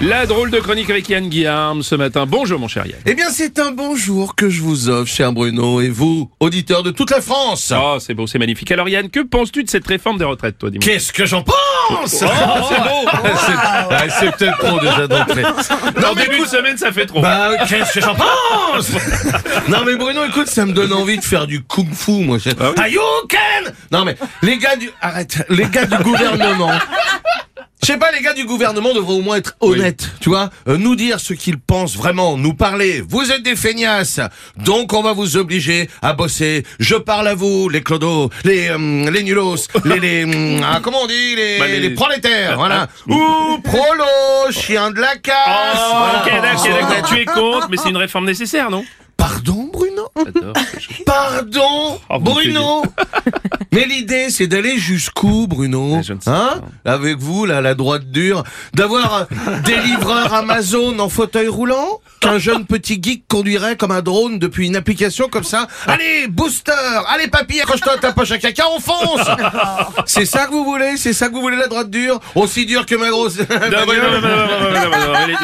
La drôle de chronique avec Yann Guillaume ce matin. Bonjour mon cher Yann. Eh bien, c'est un bonjour que je vous offre, cher Bruno, et vous, auditeurs de toute la France. Oh, c'est beau, c'est magnifique. Alors Yann, que penses-tu de cette réforme des retraites, toi dis-moi? Qu'est-ce que j'en pense? Oh, c'est beau C'est ah, c'est peut-être trop déjà d'entrée. En début de semaine, ça fait trop. Bah, qu'est-ce que j'en pense? Non mais Bruno, écoute, ça me donne envie de faire du kung-fu, moi. Ah oui Hadouken Non mais, les gars du... Arrête, les gars du gouvernement... Je sais pas, les gars du gouvernement devraient au moins être honnêtes, tu vois, euh, nous dire ce qu'ils pensent vraiment, nous parler. Vous êtes des feignasses, donc on va vous obliger à bosser. Je parle à vous, les clodos, les euh, les nulos, les les hum, ah, comment on dit, les, Bah, les- les prolétaires, voilà. Ah. Ou prolo, chien de la casse. Oh, voilà. ok, d'accord. Tu es contre, mais c'est une réforme nécessaire, non? Pardon, Bruno? Pardon, Oh, Bruno? Mais l'idée, c'est d'aller jusqu'où, Bruno Hein Avec vous, là, la droite dure, d'avoir euh, des livreurs Amazon en fauteuil roulant qu'un jeune petit geek conduirait comme un drone depuis une application comme ça. Allez, booster Allez, papy, accroche-toi à ta poche à caca, on fonce. C'est ça que vous voulez C'est ça que vous voulez, la droite dure Aussi dure que ma grosse...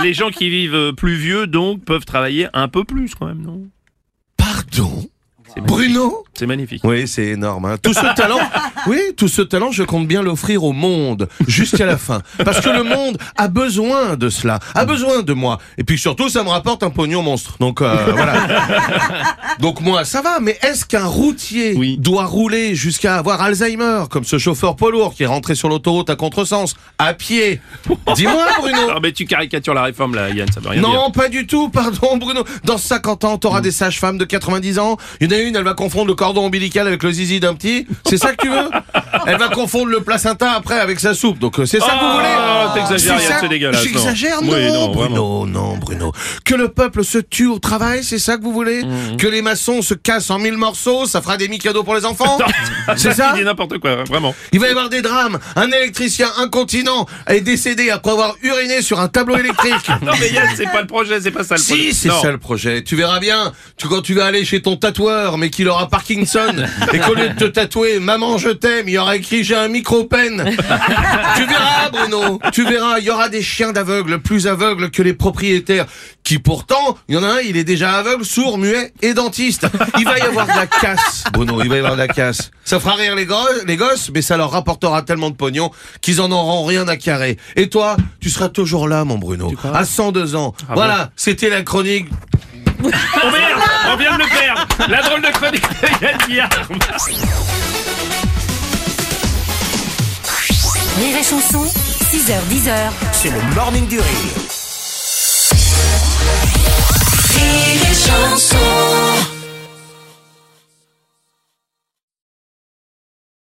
Les, gens qui vivent euh, plus vieux, donc, peuvent travailler un peu plus quand même, non? Pardon? Bruno C'est magnifique. Oui, c'est énorme. hein. Tout ce talent, oui, tout ce talent, je compte bien l'offrir au monde jusqu'à la fin, parce que le monde a besoin de cela, a besoin de moi. Et puis surtout, ça me rapporte un pognon monstre. Donc euh, voilà. Donc moi, ça va. Mais est-ce qu'un routier Oui. doit rouler jusqu'à avoir Alzheimer, comme ce chauffeur poids lourd qui est rentré sur l'autoroute à contresens, à pied? Dis-moi, Bruno. Ah, mais tu caricatures la réforme là, Yann, ça veut rien dire. Non, pas du tout, pardon Bruno. Dans 50 ans, t'auras des sages-femmes de 90 ans. Il y en a une, elle va confondre le cordon ombilical avec le zizi d'un petit. C'est ça que tu veux Elle va confondre le placenta après avec sa soupe. Donc euh, c'est ça que vous Oh, voulez t'exagères, C'est Yann, ça c'est dégueulasse. J'exagère non, Oui, non, Bruno, non, Bruno. Que le peuple se tue au travail, c'est ça que vous voulez Mhm. Que les maçons se cassent en mille morceaux, ça fera des mi-cadeaux pour les enfants C'est ça Il dit n'importe quoi, vraiment. il va y avoir des drames. Un électricien incontinent est décédé après avoir uriné sur un tableau électrique. Non mais Yann, c'est pas le projet, c'est pas ça le projet. Si, c'est Non. ça le projet. Tu verras bien. Tu, quand tu vas aller chez ton tatoueur, mais qu'il aura Parkinson, et qu'au lieu de te tatouer Maman je t'aime, il aura écrit J'ai un micro-pen. tu verras, Bruno. Tu verras, il y aura des chiens d'aveugles plus aveugles que les propriétaires. Qui pourtant, il y en a un, il est déjà aveugle, sourd, muet et dentiste. Il va y avoir de la casse, Bruno. Il va y avoir de la casse. Ça fera rire les gosses, les gosses, mais ça leur rapportera tellement de pognon qu'ils en auront rien à carrer. Et toi, tu seras toujours là, mon Bruno. À 102 ans. Ah voilà, c'était la chronique Oh merde On vient de le perdre La drôle de chronique de Yann Guillaume. Rire et chanson, 6h10h. C'est le morning du rire.